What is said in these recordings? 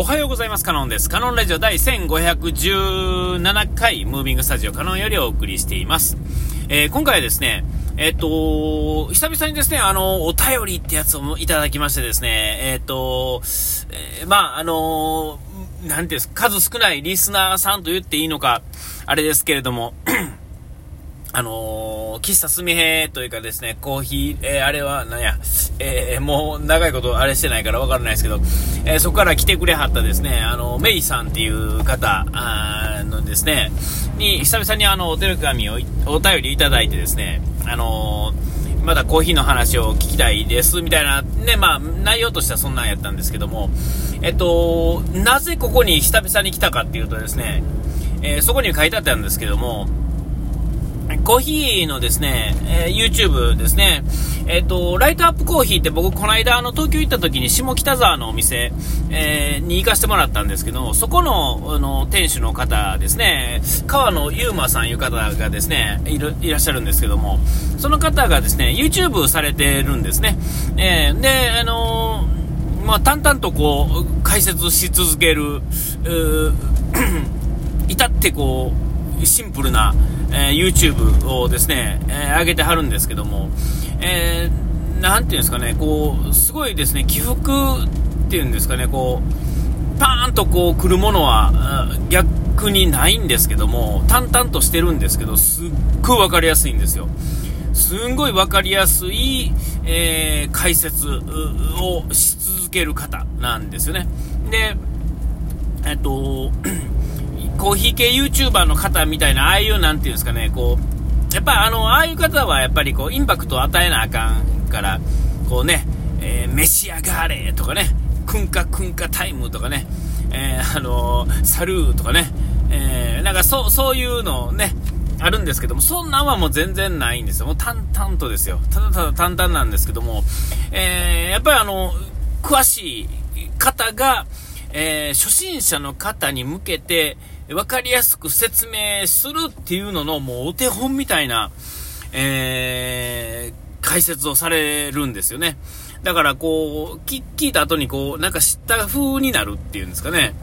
おはようございます。カノンです。カノンラジオ第1517回、ムービングスタジオカノンよりお送りしています。えー、今回はですね、えっ、ー、と、久々にですね、あの、お便りってやつをいただきましてですね、えっ、ー、と、えまあ、あのなんていうんですか、数少ないリスナーさんと言っていいのか、あれですけれども、あのー、喫茶すみへというかですね、コーヒー、えー、あれは、なんや、えー、もう長いことあれしてないからわからないですけど、え、そこから来てくれはったですね、あの、メイさんっていう方、あのですね、に、久々にあの、お手紙を、お便りいただいてですね、あの、まだコーヒーの話を聞きたいです、みたいな、ね、まあ、内容としてはそんなんやったんですけども、えっと、なぜここに久々に来たかっていうとですね、えそこに書いてあったんですけども、コーヒーのですね、えー、YouTube ですね、えっ、ー、と、ライトアップコーヒーって僕、この間、あの、東京行った時に下北沢のお店、えー、に行かせてもらったんですけど、そこの、あの、店主の方ですね、川野ゆうまさんいう方がですね、いる、いらっしゃるんですけども、その方がですね、YouTube されてるんですね。えー、で、あのまあ、淡々とこう、解説し続ける、う 至ってこう、シンプルな、えー、YouTube をですね、えー、上げてはるんですけども、えー、なんていうんですかね、こう、すごいですね、起伏っていうんですかね、こう、パーンとこう来るものは逆にないんですけども、淡々としてるんですけど、すっごい分かりやすいんですよ。すんごい分かりやすい、えー、解説をし続ける方なんですよね。で、えっと、コーヒー系 YouTuber の方みたいな、ああいう、なんていうんですかね、こう、やっぱあの、ああいう方はやっぱりこう、インパクトを与えなあかんから、こうね、えー、召し上がれとかね、くんかくんかタイムとかね、えー、あのー、サルーとかね、えー、なんかそう、そういうのね、あるんですけども、そんなんはもう全然ないんですよ。もう淡々とですよ。ただただ淡々なんですけども、えー、やっぱりあの、詳しい方が、えー、初心者の方に向けて、分かりやすく説明するっていうののもうお手本みたいな、えー、解説をされるんですよね。だからこう、聞いた後にこう、なんか知った風になるっていうんですかね。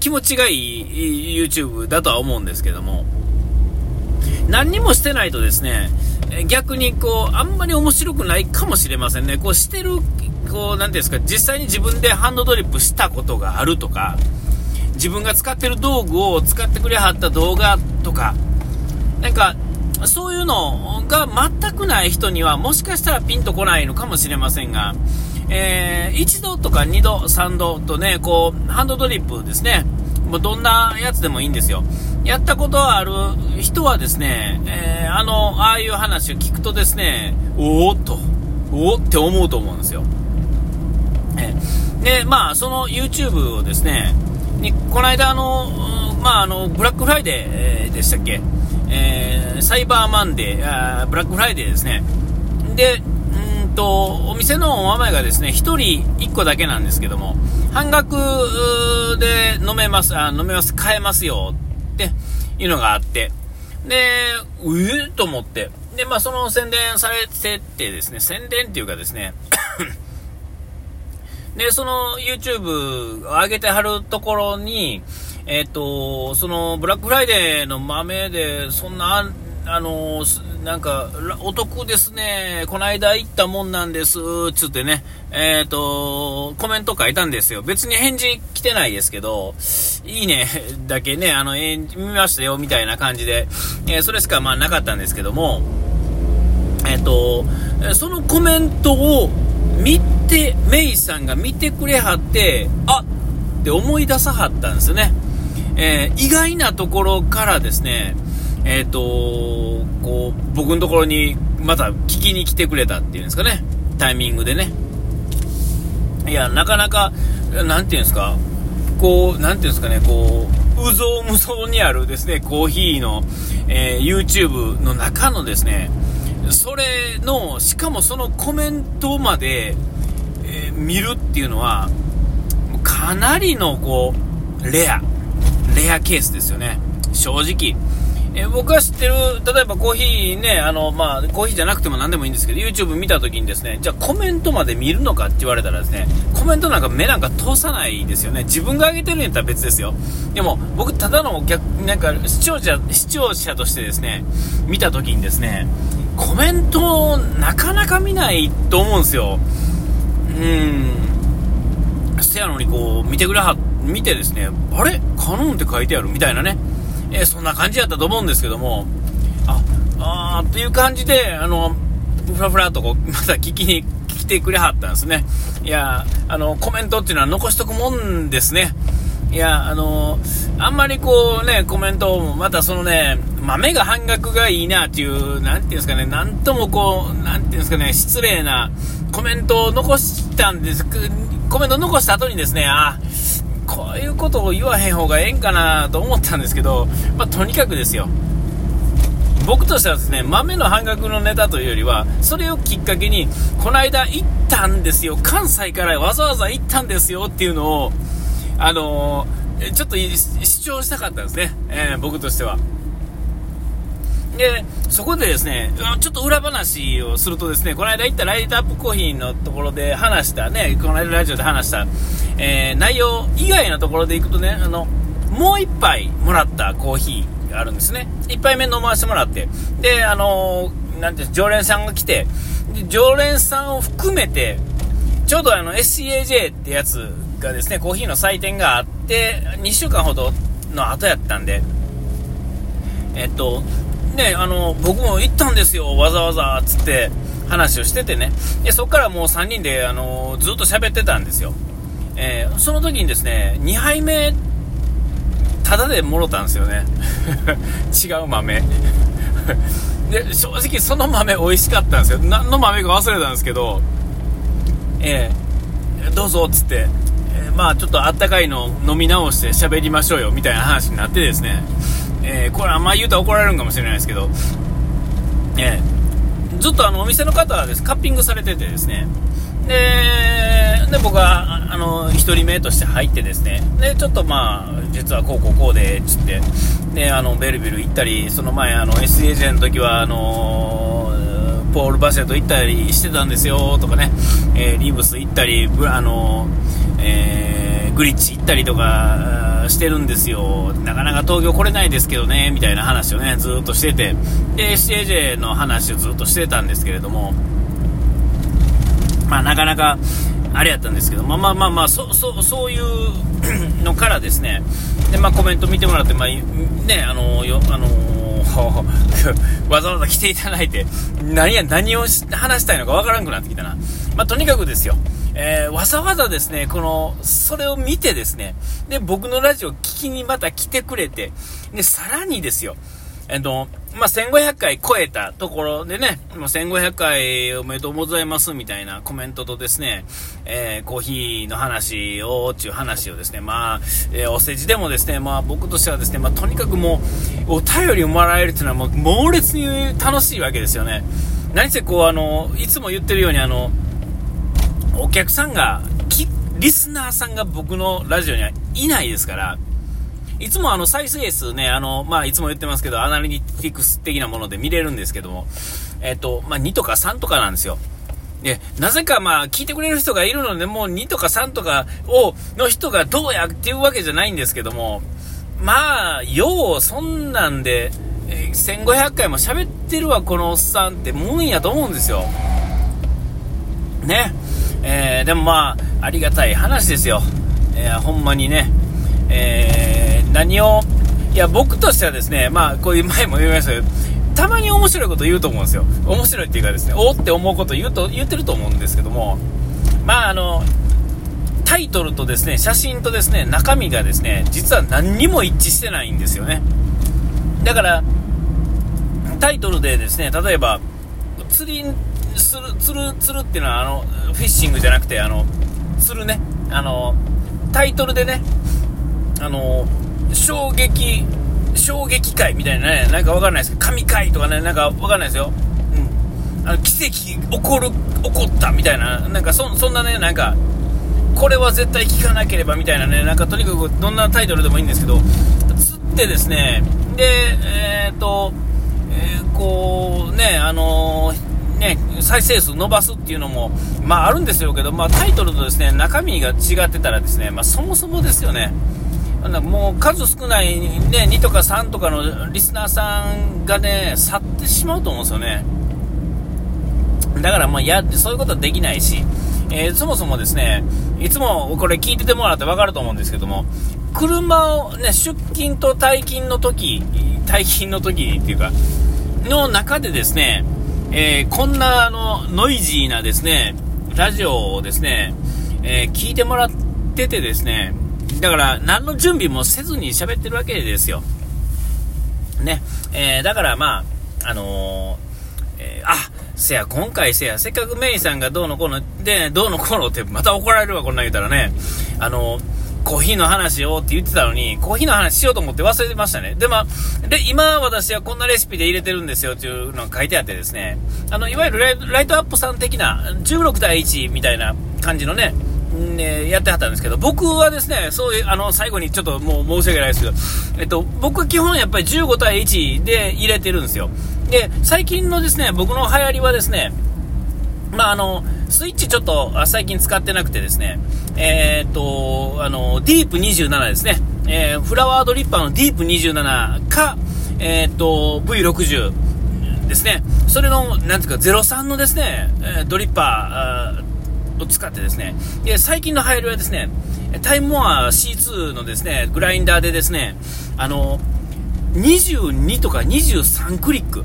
気持ちがいい YouTube だとは思うんですけども。何にもしてないとですね、逆にこう、あんまり面白くないかもしれませんね。こうしてる、こう、なんていうんですか、実際に自分でハンドドリップしたことがあるとか、自分が使ってる道具を使ってくれはった動画とか、なんか、そういうのが全くない人には、もしかしたらピンとこないのかもしれませんが、えー、1度とか2度、3度とね、こう、ハンドドリップですね。もうどんなやつでもいいんですよ。やったことある人はですね、えー、あの、ああいう話を聞くとですね、おおっと、おおって思うと思うんですよ。えー、で、まあ、その YouTube をですね、にこの間あの、まあ、あのブラックフライデーでしたっけ、えー、サイバーマンデーあブラックフライデーですね。でうんとお店のお豆がですね1人1個だけなんですけども半額で飲めますあ飲めます買えますよっていうのがあって。でうえ？と思って。で、まあ、その宣伝されててですね宣伝っていうかですねで、その YouTube 上げてはるところに、えっ、と、そのブラックフライデーの豆で、そんな、あの、なんか、お得ですね。この間行ったもんなんです。つってね、えっ、ー、と、コメント書いたんですよ。別に返事来てないですけど、いいね、だけね、あの、えー、見ましたよ、みたいな感じで、えー、それしかまあなかったんですけども、えっ、と、そのコメントを見て、メイさんが見てくれはって、あって思い出さはったんですよね。えー、意外なところからですね、えっ、ー、とこう、僕のところにまた聞きに来てくれたっていうんですかね、タイミングでね。いや、なかなか、なんていうんですか、こう、なんていうんですかね、こう、うぞうむぞうにあるですね、コーヒーの、えー、YouTube の中のですね、それの、しかもそのコメントまで、えー、見るっていうのは、かなりのこう、レア、レアケースですよね。正直。え僕が知ってる、例えばコーヒーね、あの、まあ、コーヒーじゃなくても何でもいいんですけど、YouTube 見た時にですね、じゃあコメントまで見るのかって言われたらですね、コメントなんか目なんか通さないですよね。自分が上げてるんやったら別ですよ。でも、僕、ただの逆、なんか、視聴者、視聴者としてですね、見た時にですね、コメントをなかなか見ないと思うんですよ。うーん。せやのにこう、見てくれは、見てですね、あれ？カノンって書いてあるみたいなね。えー、そんな感じやったと思うんですけども、あ、あーっていう感じで、あの、ふらふらとこう、また聞きに来てくれはったんですね。いや、あの、コメントっていうのは残しとくもんですね。いや、あのあんまりこうね、コメントも、またそのね、豆が半額がいいなっていう、なんていうんですかね、なんともこう、なんていうんですかね、失礼なコメントを残したんです。コメント残した後にですね、あ、こういうことを言わへん方がええんかなと思ったんですけど、まあ、とにかくですよ。僕としてはですね、豆の半額のネタというよりは、それをきっかけに、この間行ったんですよ。関西からわざわざ行ったんですよっていうのを、あのー、ちょっと主張したかったんですね。えー、僕としては。で、そこでですね、ちょっと裏話をするとですね、この間行ったライトアップコーヒーのところで話したね、この間ラジオで話した、えー、内容以外のところで行くとね、あの、もう一杯もらったコーヒーがあるんですね。一杯目飲ませてもらって。で、あのー、なんて常連さんが来て、常連さんを含めて、ちょうどあの SCAJ ってやつがですね、コーヒーの祭典があって、2週間ほどの後やったんで、えっと、ね、あの、僕も行ったんですよ、わざわざ、つって話をしててね。で、そっからもう3人で、あの、ずっと喋ってたんですよ。えー、その時にですね、2杯目、ただでもろたんですよね。違う豆。で、正直その豆美味しかったんですよ。何の豆か忘れたんですけど、えー、どうぞ、っつって、まあちょっとあったかいの飲み直して喋りましょうよ、みたいな話になってですね、えー、これあんま言うと怒られるかもしれないですけど、えー、ずっとあのお店の方はですカッピングされててですね、で、で僕は、あの、1人目として入ってですね、で、ちょっとまあ、実はこうこうこうでっ、つって、で、あの、ベルビル行ったり、その前、あの、SAJ の時は、あのポール・バシェット行ったりしてたんですよ、とかね、えー、リーブス行ったり、あのえー、グリッチ行ったりとかしてるんですよ。なかなか東京来れないですけどね、みたいな話をね、ずっとしてて、で、SAJ の話をずっとしてたんですけれども、まあ、なかなか、あれやったんですけど、まあまあまあまあ、そ、そ、そういう のからですね、で、まあコメント見てもらって、まあ、ね、あの、よ、あの わざわざ来ていただいて、何や、何を話したいのかわからんくなってきたな。まあ、とにかくですよ。えー、わざわざですね、この、それを見てですね、で、僕のラジオ聞きにまた来てくれて、で、さらにですよ、えっと、まあ、1500回超えたところでね、まあ、1500回おめでとうございますみたいなコメントとですね、えー、コーヒーの話を、っていう話をですね、まあ、えー、お世辞でもですね、まあ、僕としてはですね、まあ、とにかくもう、お便りをもらえるっていうのはもう、猛烈に楽しいわけですよね。何せこう、あの、いつも言ってるように、あの、お客さんが、リスナーさんが僕のラジオにはいないですから、いつもあの再生数ね、あの、まあ、いつも言ってますけど、アナリティクス的なもので見れるんですけども、えっ、と、まあ、2とか3とかなんですよ。で、なぜかまあ、聞いてくれる人がいるので、もう2とか3とかを、の人がどうやっていうわけじゃないんですけども、まあ、よう、そんなんで、え、1500回も喋ってるわ、このおっさんって、もんやと思うんですよ。ね。えー、でもまあ、ありがたい話ですよ。えー、ほんまにね。えー、何を、いや、僕としてはですね、まあ、こういう前も言いましたけど、たまに面白いこと言うと思うんですよ。面白いっていうかですね、おって思うこと言うと、言ってると思うんですけども、まあ、あの、タイトルとですね、写真とですね、中身がですね、実は何にも一致してないんですよね。だから、タイトルでですね、例えば、釣り、する、釣る、釣るっていうのは、あの、フィッシングじゃなくて、あの、釣るね、あの、タイトルでね、あの衝撃、衝撃会みたいなね、なんかわかんないですけど、神回とかね、なんかわかんないですよ。うん。あの、奇跡起こる、起こったみたいな、なんかそ、そんなね、なんか、これは絶対聞かなければみたいなね、なんかとにかくどんなタイトルでもいいんですけど、釣ってですね、で、えっ、と、えー、こう、ね、あのー、ね、再生数伸ばすっていうのも、まああるんですよけど、まあタイトルとですね、中身が違ってたらですね、まあそもそもですよね、もう数少ない、ね、2とか3とかのリスナーさんがね、去ってしまうと思うんですよね。だからもうや、そういうことはできないし、えー、そもそもですね、いつもこれ聞いててもらってわかると思うんですけども、車をね、出勤と退勤の時、退勤の時っていうか、の中でですね、えー、こんなあの、ノイジーなですね、ラジオをですね、えー、聞いてもらっててですね、だから何の準備もせずに喋ってるわけですよ。ね、えー、だからまあ、あのえあ、せや、今回せや、せっかくメイさんがどうのこうの、で、どうのこうのってまた怒られるわ、こんなん言ったらね。あの、コーヒーの話をって言ってたのに、コーヒーの話しようと思って忘れてましたね。で、まあ、で、今私はこんなレシピで入れてるんですよっていうのが書いてあってですね、あの、いわゆるライトアップさん的な、16対1みたいな感じのね、ね、やってはったんですけど、僕はですね、そういう、あの、最後にちょっともう申し訳ないですけど、えっと、僕は基本やっぱり15対1で入れてるんですよ。で、最近のですね、僕の流行りはですね、まあ、あの、スイッチちょっと最近使ってなくてですね、えー、っと、あの、ディープ27ですね、えー、フラワードリッパーのディープ27か、えー、っと、V60 ですね、それの、なんていうか、03のですね、ドリッパー、を使ってですね、で最近の流行りはですね、タイムモア C2 のですね、グラインダーでですね、あの、22とか23クリック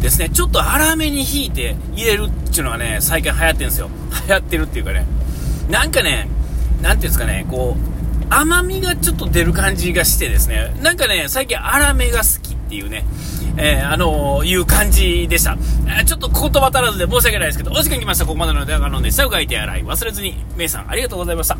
ですね、ちょっと粗めに引いて入れるっていうのがね、最近流行ってるんですよ。流行ってるっていうかね、なんかね、なんていうんですかね、こう、甘みがちょっと出る感じがしてですね、なんかね、最近粗めが好きっていうね、えー、あのー、いう感じでした。ちょっと言葉足らずで申し訳ないですけど、お時間来ました。ここまでの電話が飲んで、下を書いて洗い、忘れずに、メイさん、ありがとうございました。